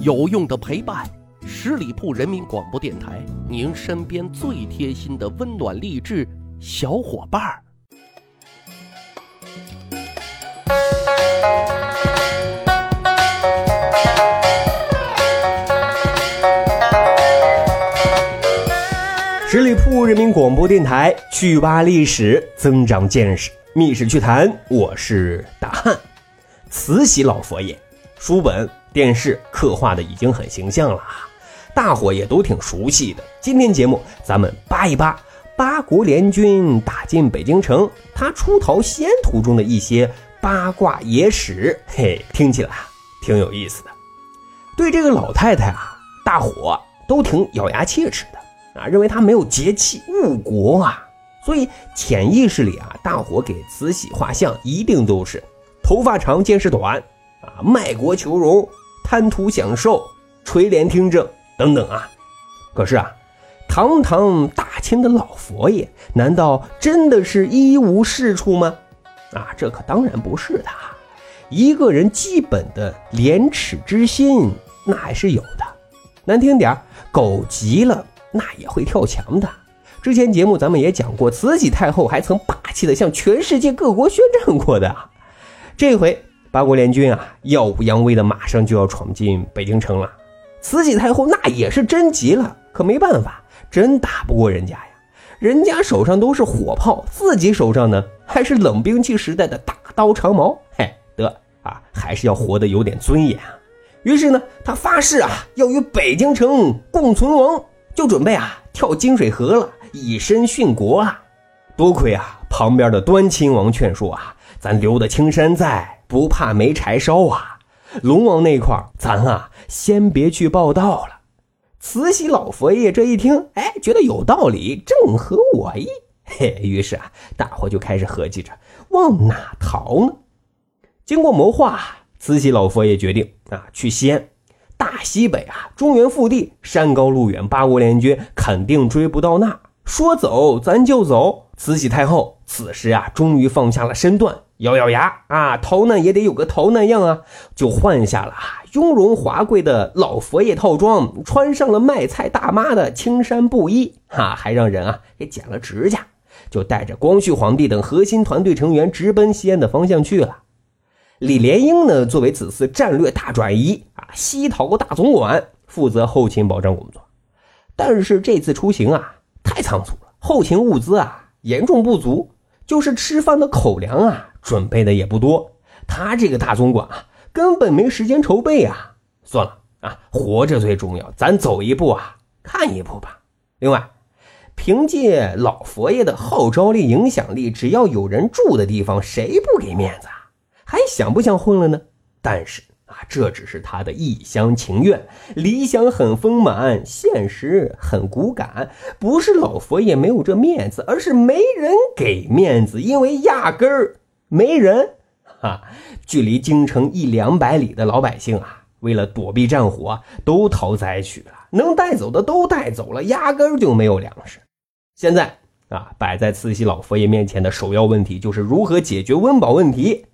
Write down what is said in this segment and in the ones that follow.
有用的陪伴，十里铺人民广播电台，您身边最贴心的温暖励志小伙伴儿。十里铺人民广播电台，趣吧历史，增长见识，密室趣谈。我是大汉，慈禧老佛爷，书本、电视刻画的已经很形象了啊，大伙也都挺熟悉的。今天节目咱们扒一扒八国联军打进北京城，他出逃西安途中的一些八卦野史，嘿，听起来挺有意思的。对这个老太太啊，大伙都挺咬牙切齿的。啊，认为她没有节气误国啊，所以潜意识里啊，大伙给慈禧画像一定都是头发长见识短啊，卖国求荣、贪图享受、垂帘听政等等啊。可是啊，堂堂大清的老佛爷，难道真的是一无是处吗？啊，这可当然不是的。一个人基本的廉耻之心，那还是有的。难听点狗急了。那也会跳墙的。之前节目咱们也讲过，慈禧太后还曾霸气的向全世界各国宣战过的。这回八国联军啊，耀武扬威的，马上就要闯进北京城了。慈禧太后那也是真急了，可没办法，真打不过人家呀。人家手上都是火炮，自己手上呢还是冷兵器时代的大刀长矛。嘿，得啊，还是要活得有点尊严啊。于是呢，他发誓啊，要与北京城共存亡。就准备啊跳金水河了，以身殉国啊！多亏啊旁边的端亲王劝说啊，咱留的青山在，不怕没柴烧啊。龙王那块咱啊先别去报道了。慈禧老佛爷这一听，哎，觉得有道理，正合我意。嘿，于是啊，大伙就开始合计着往哪逃呢？经过谋划，慈禧老佛爷决定啊去西安。大西北啊，中原腹地，山高路远，八国联军肯定追不到那。说走咱就走。慈禧太后此时啊，终于放下了身段，咬咬牙啊，逃难也得有个逃难样啊，就换下了雍容华贵的老佛爷套装，穿上了卖菜大妈的青衫布衣，哈，还让人啊给剪了指甲，就带着光绪皇帝等核心团队成员直奔西安的方向去了。李莲英呢，作为此次战略大转移啊西逃大总管，负责后勤保障工作。但是这次出行啊，太仓促了，后勤物资啊严重不足，就是吃饭的口粮啊准备的也不多。他这个大总管啊，根本没时间筹备啊。算了啊，活着最重要，咱走一步啊，看一步吧。另外，凭借老佛爷的号召力、影响力，只要有人住的地方，谁不给面子啊？还想不想混了呢？但是啊，这只是他的一厢情愿，理想很丰满，现实很骨感。不是老佛爷没有这面子，而是没人给面子，因为压根儿没人。哈，距离京城一两百里的老百姓啊，为了躲避战火，都逃灾区了，能带走的都带走了，压根儿就没有粮食。现在啊，摆在慈禧老佛爷面前的首要问题，就是如何解决温饱问题。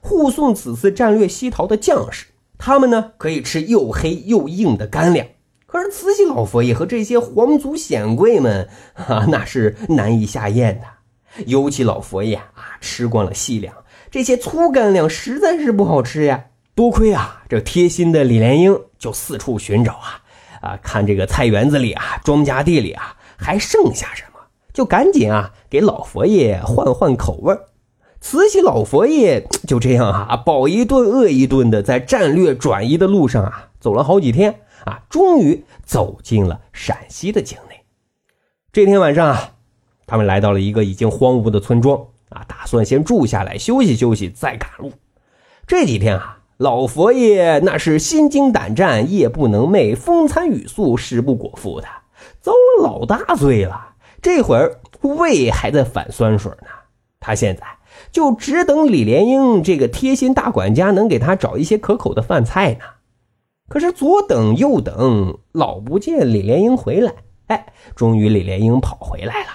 护送此次战略西逃的将士，他们呢可以吃又黑又硬的干粮，可是慈禧老佛爷和这些皇族显贵们啊，那是难以下咽的。尤其老佛爷啊，吃惯了细粮，这些粗干粮实在是不好吃呀。多亏啊，这贴心的李莲英就四处寻找啊，啊，看这个菜园子里啊，庄稼地里啊，还剩下什么，就赶紧啊，给老佛爷换换口味。慈禧老佛爷就这样啊，饱一顿饿一顿的，在战略转移的路上啊，走了好几天啊，终于走进了陕西的境内。这天晚上啊，他们来到了一个已经荒芜的村庄啊，打算先住下来休息休息，再赶路。这几天啊，老佛爷那是心惊胆战，夜不能寐，风餐雨宿，食不果腹的，遭了老大罪了。这会儿胃还在反酸水呢，他现在。就只等李莲英这个贴心大管家能给他找一些可口的饭菜呢。可是左等右等，老不见李莲英回来。哎，终于李莲英跑回来了，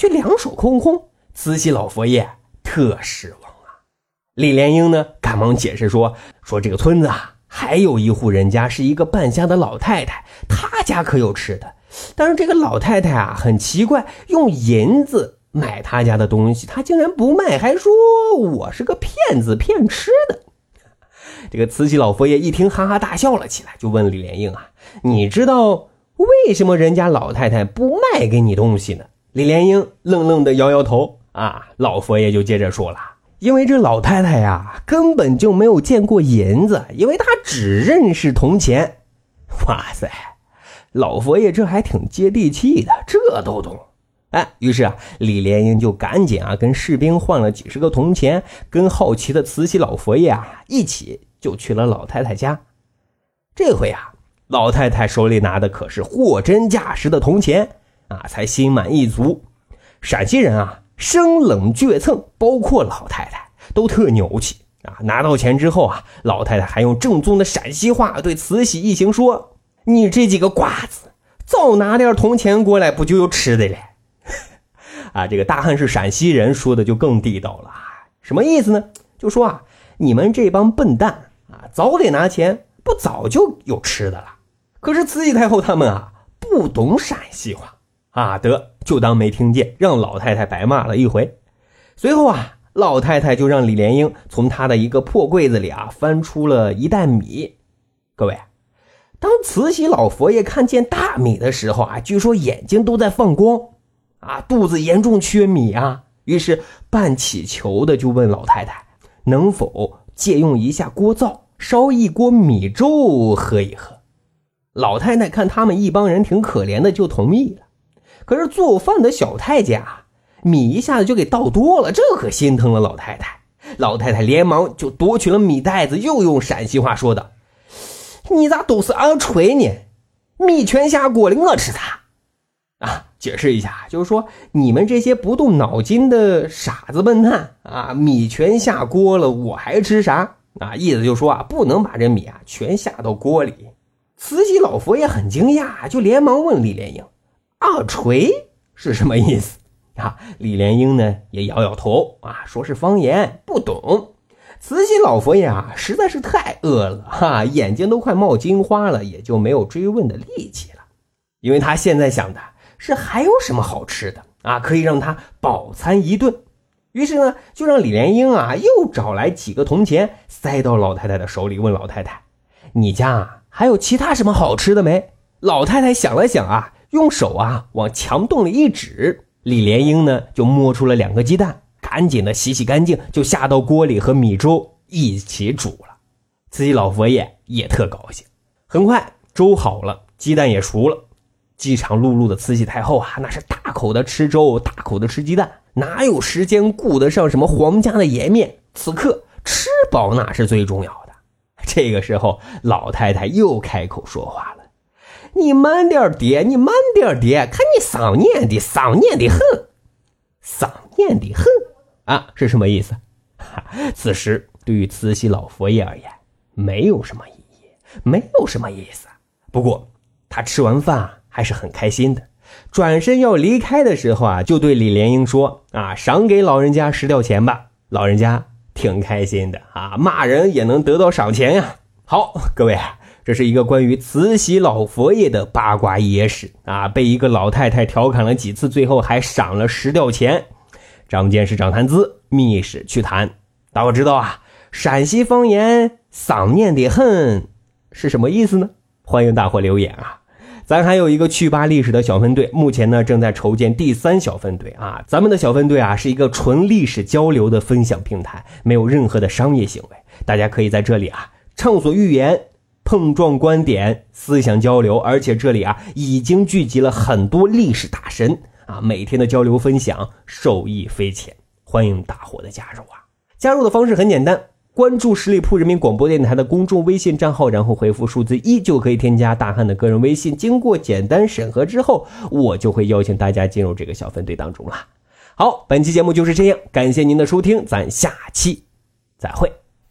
却两手空空。慈禧老佛爷特失望啊。李莲英呢，赶忙解释说：“说这个村子啊，还有一户人家是一个半瞎的老太太，她家可有吃的。但是这个老太太啊，很奇怪，用银子买她家的东西，她竟然不卖，还说我是个骗子，骗吃的。这个慈禧老佛爷一听，哈哈大笑了起来，就问李莲英啊：“你知道为什么人家老太太不卖给你东西呢？”李莲英愣愣的摇摇头。啊，老佛爷就接着说了：“因为这老太太呀，根本就没有见过银子，因为她只认识铜钱。”哇塞！老佛爷这还挺接地气的，这都懂。哎，于是啊，李莲英就赶紧啊跟士兵换了几十个铜钱，跟好奇的慈禧老佛爷啊一起就去了老太太家。这回啊，老太太手里拿的可是货真价实的铜钱啊，才心满意足。陕西人啊，生冷倔蹭，包括老太太都特牛气啊。拿到钱之后啊，老太太还用正宗的陕西话对慈禧一行说。你这几个瓜子，早拿点铜钱过来，不就有吃的了？啊，这个大汉是陕西人，说的就更地道了。什么意思呢？就说啊，你们这帮笨蛋啊，早得拿钱，不早就有吃的了。可是慈禧太后他们啊，不懂陕西话啊，得就当没听见，让老太太白骂了一回。随后啊，老太太就让李莲英从她的一个破柜子里啊，翻出了一袋米。各位。当慈禧老佛爷看见大米的时候啊，据说眼睛都在放光，啊，肚子严重缺米啊，于是半乞求的就问老太太，能否借用一下锅灶，烧一锅米粥喝一喝。老太太看他们一帮人挺可怜的，就同意了。可是做饭的小太监啊，米一下子就给倒多了，这可心疼了老太太。老太太连忙就夺取了米袋子，又用陕西话说道。你咋都是耳吹呢？米全下锅了，我吃啥？啊，解释一下，就是说你们这些不动脑筋的傻子笨蛋啊，米全下锅了，我还吃啥？啊，意思就是说啊，不能把这米啊全下到锅里。慈禧老佛爷很惊讶，就连忙问李莲英：“二锤是什么意思？”啊，李莲英呢也摇摇头啊，说是方言，不懂。慈禧老佛爷啊，实在是太饿了哈，眼睛都快冒金花了，也就没有追问的力气了。因为他现在想的是还有什么好吃的啊，可以让他饱餐一顿。于是呢，就让李莲英啊又找来几个铜钱，塞到老太太的手里，问老太太：“你家啊还有其他什么好吃的没？”老太太想了想啊，用手啊往墙洞里一指，李莲英呢就摸出了两个鸡蛋。赶紧的洗洗干净，就下到锅里和米粥一起煮了。慈禧老佛爷也特高兴。很快粥好了，鸡蛋也熟了。饥肠辘辘的慈禧太后啊，那是大口的吃粥，大口的吃鸡蛋，哪有时间顾得上什么皇家的颜面？此刻吃饱那是最重要的。这个时候，老太太又开口说话了：“你慢点爹，你慢点爹，看你丧念的，丧念的很，丧念的很。”啊，是什么意思？此时对于慈禧老佛爷而言，没有什么意义，没有什么意思。不过他吃完饭还是很开心的，转身要离开的时候啊，就对李莲英说：“啊，赏给老人家十吊钱吧。”老人家挺开心的啊，骂人也能得到赏钱呀。好，各位，这是一个关于慈禧老佛爷的八卦野史啊，被一个老太太调侃了几次，最后还赏了十吊钱。长见识，长谈资，密史趣谈。大伙知道啊，陕西方言“丧念的很”是什么意思呢？欢迎大伙留言啊！咱还有一个去吧历史的小分队，目前呢正在筹建第三小分队啊。咱们的小分队啊是一个纯历史交流的分享平台，没有任何的商业行为。大家可以在这里啊畅所欲言，碰撞观点，思想交流。而且这里啊已经聚集了很多历史大神。啊，每天的交流分享受益匪浅，欢迎大伙的加入啊！加入的方式很简单，关注十里铺人民广播电台的公众微信账号，然后回复数字一就可以添加大汉的个人微信。经过简单审核之后，我就会邀请大家进入这个小分队当中了。好，本期节目就是这样，感谢您的收听，咱下期再会。